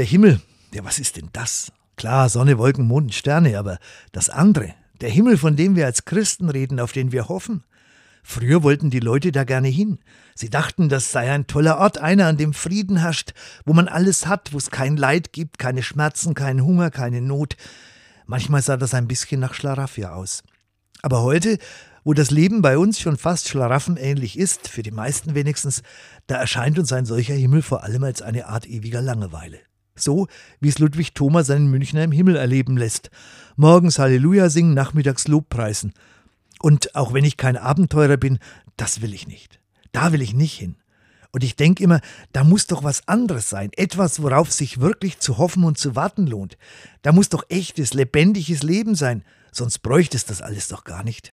Der Himmel, ja, was ist denn das? Klar, Sonne, Wolken, Mond Sterne, aber das andere, der Himmel, von dem wir als Christen reden, auf den wir hoffen. Früher wollten die Leute da gerne hin. Sie dachten, das sei ein toller Ort, einer, an dem Frieden herrscht, wo man alles hat, wo es kein Leid gibt, keine Schmerzen, keinen Hunger, keine Not. Manchmal sah das ein bisschen nach Schlaraffia aus. Aber heute, wo das Leben bei uns schon fast schlaraffenähnlich ist, für die meisten wenigstens, da erscheint uns ein solcher Himmel vor allem als eine Art ewiger Langeweile. So, wie es Ludwig Thoma seinen Münchner im Himmel erleben lässt. Morgens Halleluja singen, nachmittags Lobpreisen. Und auch wenn ich kein Abenteurer bin, das will ich nicht. Da will ich nicht hin. Und ich denke immer, da muss doch was anderes sein, etwas, worauf sich wirklich zu hoffen und zu warten lohnt. Da muss doch echtes, lebendiges Leben sein, sonst bräuchte es das alles doch gar nicht.